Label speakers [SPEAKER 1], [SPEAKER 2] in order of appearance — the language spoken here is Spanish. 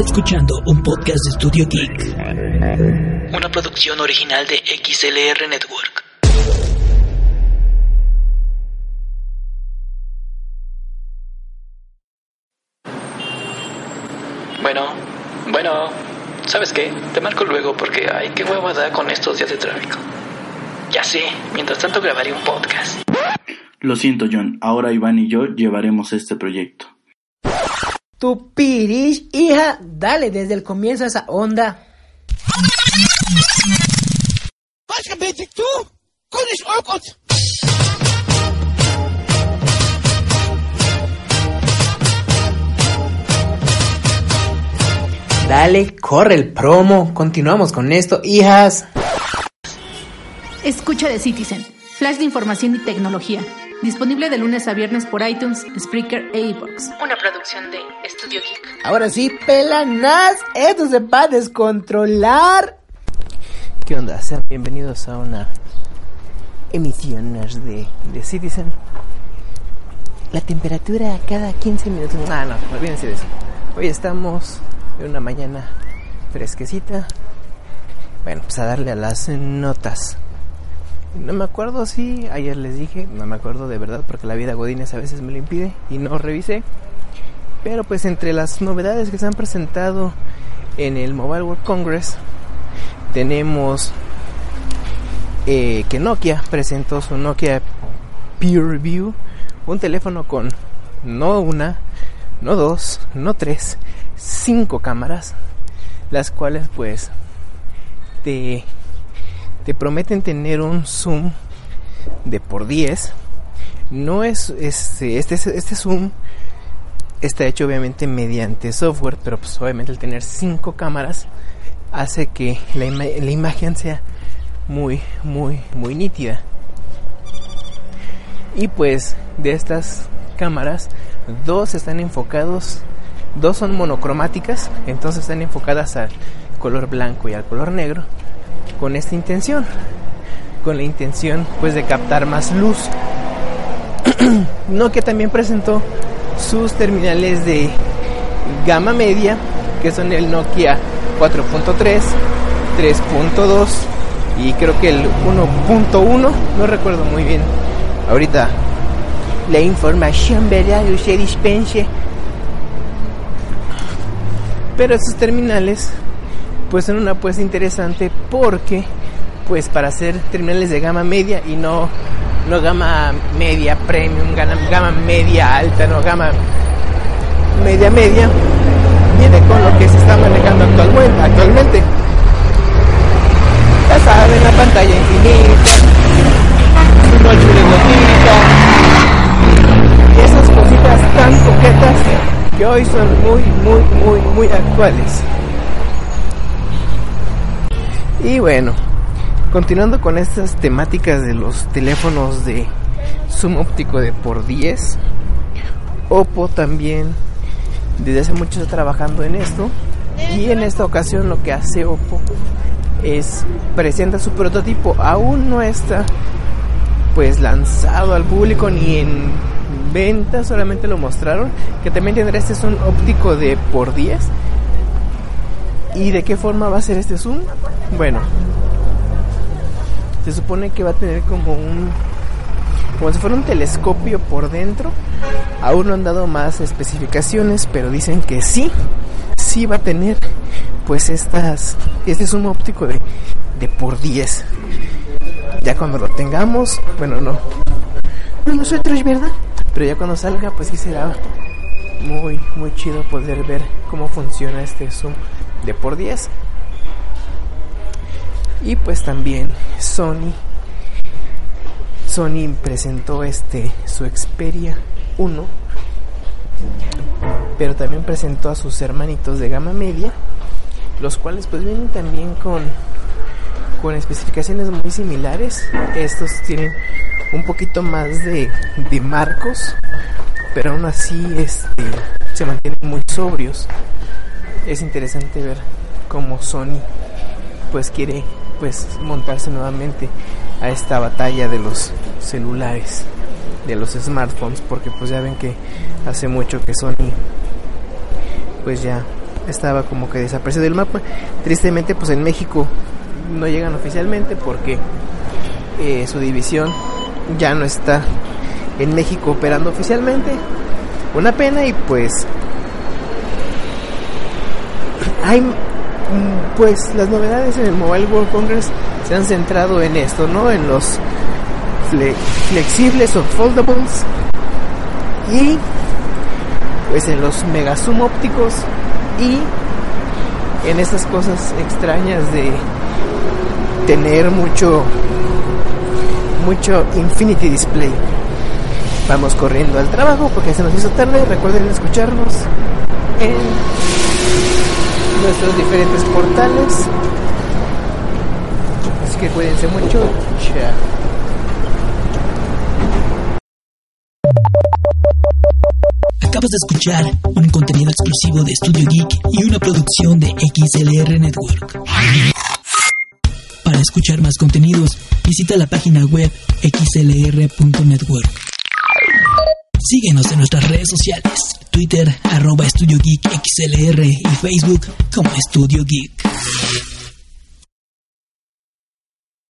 [SPEAKER 1] escuchando un podcast de Studio Geek. Una producción original de XLR Network.
[SPEAKER 2] Bueno, bueno, ¿sabes qué? Te marco luego porque ay, qué hueva da con estos días de tráfico. Ya sé, mientras tanto grabaré un podcast.
[SPEAKER 3] Lo siento, John. Ahora Iván y yo llevaremos este proyecto.
[SPEAKER 4] Tu pirish, hija, dale desde el comienzo a esa onda. Dale, corre el promo. Continuamos con esto, hijas.
[SPEAKER 5] Escucha de Citizen, flash de información y tecnología. Disponible de lunes a viernes por iTunes, Spreaker e iBox. Una producción de Estudio Geek.
[SPEAKER 4] Ahora sí, pelanas, esto se va a descontrolar. ¿Qué onda? Sean bienvenidos a una emisión de, de Citizen. La temperatura cada 15 minutos. Ah, no, olvídense de eso. Hoy estamos en una mañana fresquecita. Bueno, pues a darle a las notas. No me acuerdo si ayer les dije, no me acuerdo de verdad porque la vida Godines a veces me lo impide y no revisé. Pero pues entre las novedades que se han presentado en el Mobile World Congress tenemos eh, que Nokia presentó su Nokia Peer View, un teléfono con no una, no dos, no tres, cinco cámaras, las cuales pues te te prometen tener un zoom de por 10. No es este, este, este zoom está hecho obviamente mediante software, pero pues obviamente el tener 5 cámaras hace que la, la imagen sea muy, muy, muy nítida. Y pues de estas cámaras, dos están enfocados, dos son monocromáticas, entonces están enfocadas al color blanco y al color negro con esta intención, con la intención pues de captar más luz. Nokia también presentó sus terminales de gama media, que son el Nokia 4.3, 3.2 y creo que el 1.1, no recuerdo muy bien. Ahorita la información, ¿verdad? Usted dispense. Pero esos terminales pues son una apuesta interesante porque pues para hacer terminales de gama media y no no gama media premium, gama, gama media alta, no gama media media viene con lo que se está manejando actualmente, actualmente. Ya saben, la pantalla infinita, un de y esas cositas tan coquetas que hoy son muy, muy, muy, muy actuales. Y bueno, continuando con estas temáticas de los teléfonos de zoom óptico de por 10, Oppo también desde hace mucho está trabajando en esto. Y en esta ocasión lo que hace Oppo es presenta su prototipo. Aún no está pues lanzado al público ni en venta, solamente lo mostraron. Que también tendrá este zoom óptico de por 10 ¿Y de qué forma va a ser este zoom? Bueno, se supone que va a tener como un como si fuera un telescopio por dentro. Aún no han dado más especificaciones, pero dicen que sí, sí va a tener pues estas este zoom óptico de, de por 10. Ya cuando lo tengamos, bueno, no no nosotros, ¿verdad? Pero ya cuando salga, pues sí será muy muy chido poder ver cómo funciona este zoom de por 10. Y pues también Sony Sony presentó este su Xperia 1, pero también presentó a sus hermanitos de gama media, los cuales pues vienen también con con especificaciones muy similares. Estos tienen un poquito más de, de marcos, pero aún así este, se mantienen muy sobrios es interesante ver cómo Sony pues quiere pues montarse nuevamente a esta batalla de los celulares, de los smartphones, porque pues ya ven que hace mucho que Sony pues ya estaba como que desaparecido del mapa. Tristemente, pues en México no llegan oficialmente porque eh, su división ya no está en México operando oficialmente. Una pena y pues hay pues las novedades en el Mobile World Congress se han centrado en esto, ¿no? En los flexibles o foldables y pues en los mega zoom ópticos y en estas cosas extrañas de tener mucho mucho infinity display vamos corriendo al trabajo porque se nos hizo tarde recuerden escucharnos en nuestros diferentes portales así que cuídense mucho chao
[SPEAKER 1] Acabas de escuchar un contenido exclusivo de Studio Geek y una producción de XLR Network. Para escuchar más contenidos, visita la página web xlr.network. Síguenos en nuestras redes sociales, Twitter, arroba Estudio Geek XLR y Facebook como Estudio Geek.